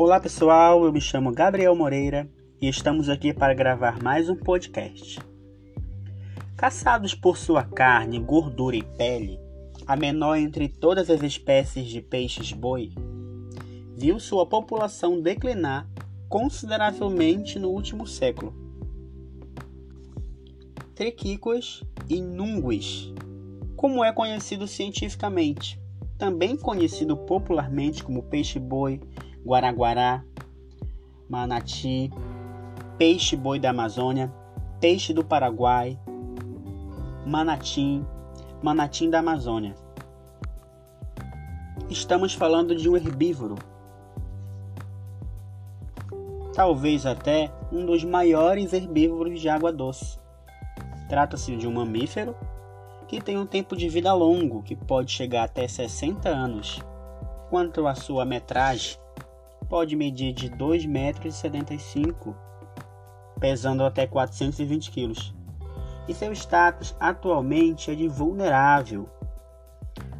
Olá pessoal, eu me chamo Gabriel Moreira e estamos aqui para gravar mais um podcast. Caçados por sua carne, gordura e pele, a menor entre todas as espécies de peixes-boi, viu sua população declinar consideravelmente no último século. Triquicos e nunguis, como é conhecido cientificamente, também conhecido popularmente como peixe-boi, guaraguará, manati, peixe-boi da Amazônia, peixe do Paraguai, manatim, manatim da Amazônia. Estamos falando de um herbívoro, talvez até um dos maiores herbívoros de água doce. Trata-se de um mamífero que tem um tempo de vida longo, que pode chegar até 60 anos. Quanto à sua metragem, pode medir de 2,75 metros, pesando até 420 quilos. E seu status atualmente é de vulnerável.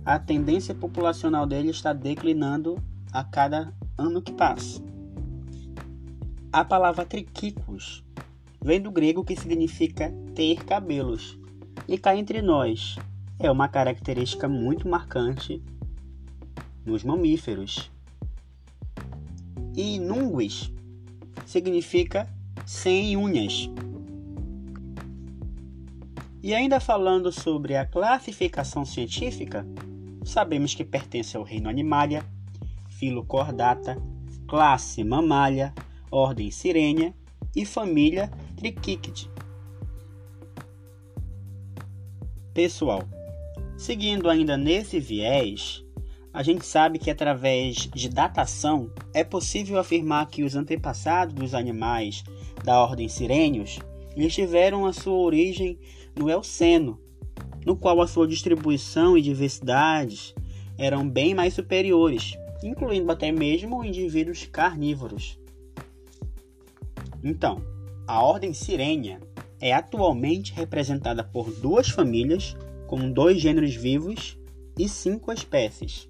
A tendência populacional dele está declinando a cada ano que passa. A palavra triquicos vem do grego que significa ter cabelos. E cá entre nós, é uma característica muito marcante nos mamíferos. E significa sem unhas. E ainda falando sobre a classificação científica, sabemos que pertence ao reino Animalia, filo Chordata, classe Mammalia, ordem Sirenia e família Trichichidae. Pessoal, seguindo ainda nesse viés, a gente sabe que através de datação é possível afirmar que os antepassados dos animais da ordem Sirenius eles tiveram a sua origem no Eoceno, no qual a sua distribuição e diversidades eram bem mais superiores, incluindo até mesmo indivíduos carnívoros. Então, a ordem Sirenia é atualmente representada por duas famílias, com dois gêneros vivos e cinco espécies.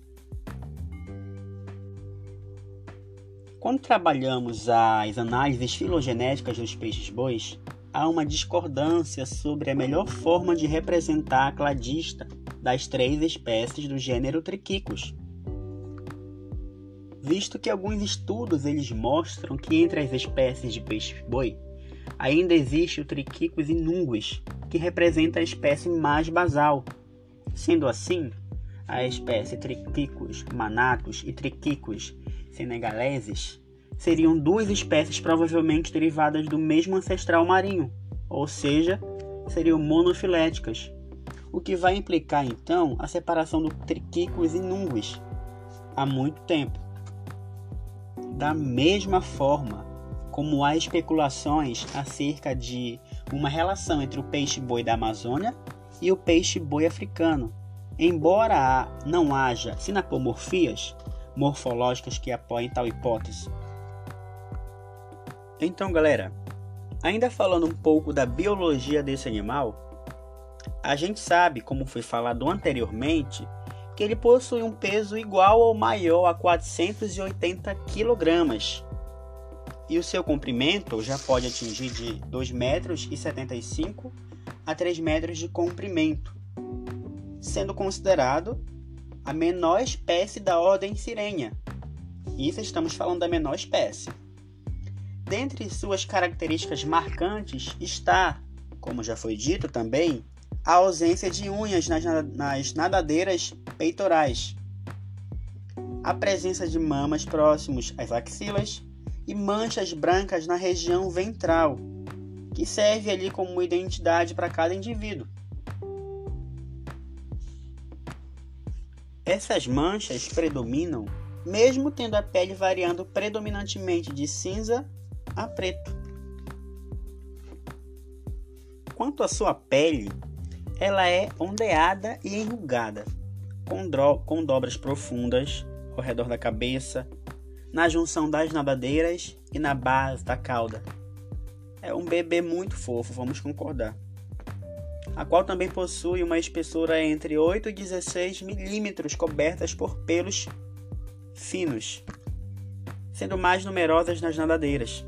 Quando trabalhamos as análises filogenéticas dos peixes-bois, há uma discordância sobre a melhor forma de representar a cladista das três espécies do gênero Triquicus, visto que alguns estudos eles mostram que entre as espécies de peixe-boi ainda existe o Triquicus inunguis, que representa a espécie mais basal. Sendo assim, a espécie Triquicus manatus e Triquicus senegaleses seriam duas espécies provavelmente derivadas do mesmo ancestral marinho, ou seja, seriam monofiléticas, o que vai implicar então a separação do Triquicus inunguis há muito tempo. Da mesma forma, como há especulações acerca de uma relação entre o peixe-boi da Amazônia e o peixe-boi africano. Embora não haja sinapomorfias morfológicas que apoiem tal hipótese. Então, galera, ainda falando um pouco da biologia desse animal, a gente sabe, como foi falado anteriormente, que ele possui um peso igual ou maior a 480 kg e o seu comprimento já pode atingir de 2,75 metros a 3 metros de comprimento, sendo considerado a menor espécie da ordem Sirenia. Isso estamos falando da menor espécie. Dentre suas características marcantes está, como já foi dito também, a ausência de unhas nas, nas nadadeiras peitorais, a presença de mamas próximos às axilas e manchas brancas na região ventral, que serve ali como identidade para cada indivíduo. Essas manchas predominam, mesmo tendo a pele variando predominantemente de cinza a preto. Quanto à sua pele, ela é ondeada e enrugada, com, com dobras profundas ao redor da cabeça, na junção das nadadeiras e na base da cauda. É um bebê muito fofo, vamos concordar. A qual também possui uma espessura entre 8 e 16 milímetros cobertas por pelos finos. sendo mais numerosas nas nadadeiras.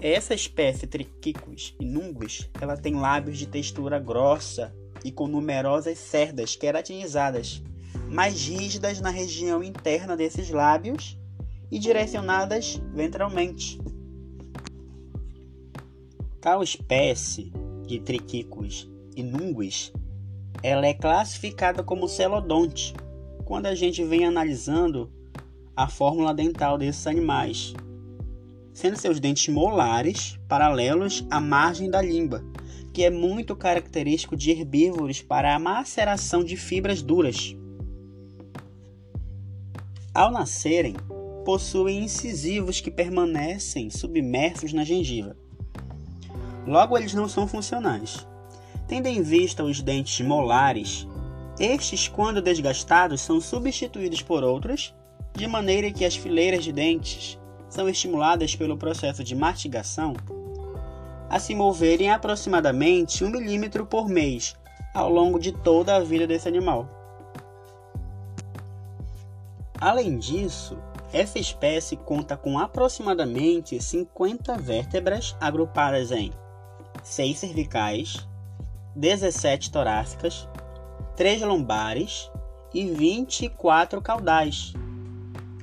Essa espécie Triquicus inunguis, ela tem lábios de textura grossa e com numerosas cerdas queratinizadas, mais rígidas na região interna desses lábios e direcionadas ventralmente. Tal espécie de Triquicus inunguis, ela é classificada como celodonte quando a gente vem analisando a fórmula dental desses animais, sendo seus dentes molares paralelos à margem da língua, que é muito característico de herbívoros para a maceração de fibras duras. Ao nascerem, possuem incisivos que permanecem submersos na gengiva. Logo, eles não são funcionais. Tendo em vista os dentes molares, estes, quando desgastados, são substituídos por outros, de maneira que as fileiras de dentes são estimuladas pelo processo de mastigação a se moverem aproximadamente 1 milímetro por mês ao longo de toda a vida desse animal. Além disso, essa espécie conta com aproximadamente 50 vértebras agrupadas em 6 cervicais, 17 torácicas, 3 lombares e 24 caudais.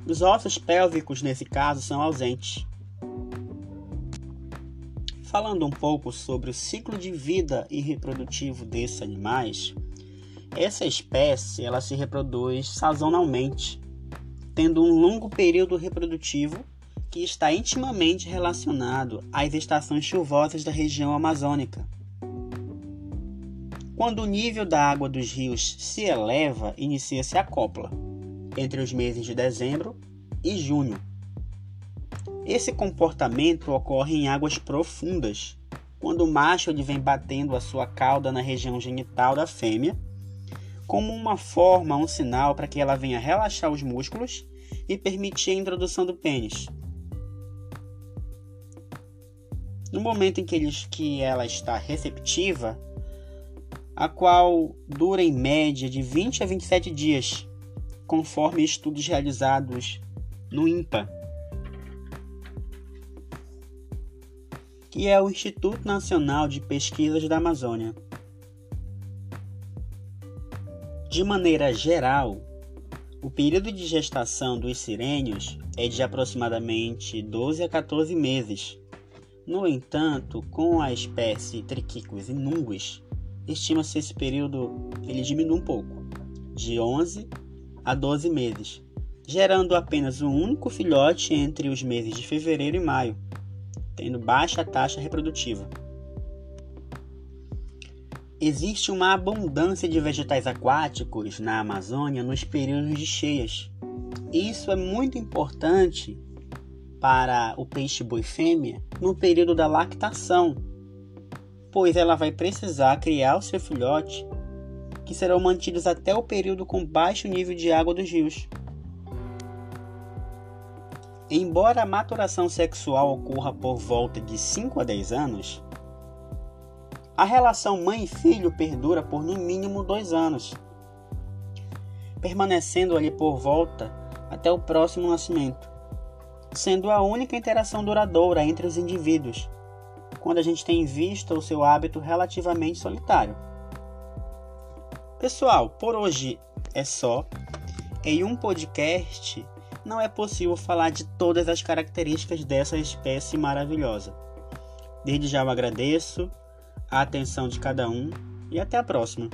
Os ossos pélvicos, nesse caso, são ausentes. Falando um pouco sobre o ciclo de vida e reprodutivo desses animais, essa espécie ela se reproduz sazonalmente, tendo um longo período reprodutivo que está intimamente relacionado às estações chuvosas da região amazônica. Quando o nível da água dos rios se eleva, inicia-se a copla, entre os meses de dezembro e junho. Esse comportamento ocorre em águas profundas, quando o macho ele vem batendo a sua cauda na região genital da fêmea, como uma forma, um sinal para que ela venha relaxar os músculos e permitir a introdução do pênis. No momento em que, ele, que ela está receptiva, a qual dura em média de 20 a 27 dias, conforme estudos realizados no INPA, que é o Instituto Nacional de Pesquisas da Amazônia. De maneira geral, o período de gestação dos sirênios é de aproximadamente 12 a 14 meses. No entanto, com a espécie Triquicus inunguis, estima-se esse período ele diminui um pouco, de 11 a 12 meses, gerando apenas um único filhote entre os meses de fevereiro e maio, tendo baixa taxa reprodutiva. Existe uma abundância de vegetais aquáticos na Amazônia nos períodos de cheias. Isso é muito importante para o peixe boi fêmea no período da lactação, pois ela vai precisar criar o seu filhote, que serão mantidos até o período com baixo nível de água dos rios. Embora a maturação sexual ocorra por volta de 5 a 10 anos, a relação mãe-filho perdura por no mínimo 2 anos, permanecendo ali por volta até o próximo nascimento, sendo a única interação duradoura entre os indivíduos quando a gente tem visto o seu hábito relativamente solitário. Pessoal, por hoje é só. Em um podcast não é possível falar de todas as características dessa espécie maravilhosa. Desde já eu agradeço a atenção de cada um e até a próxima.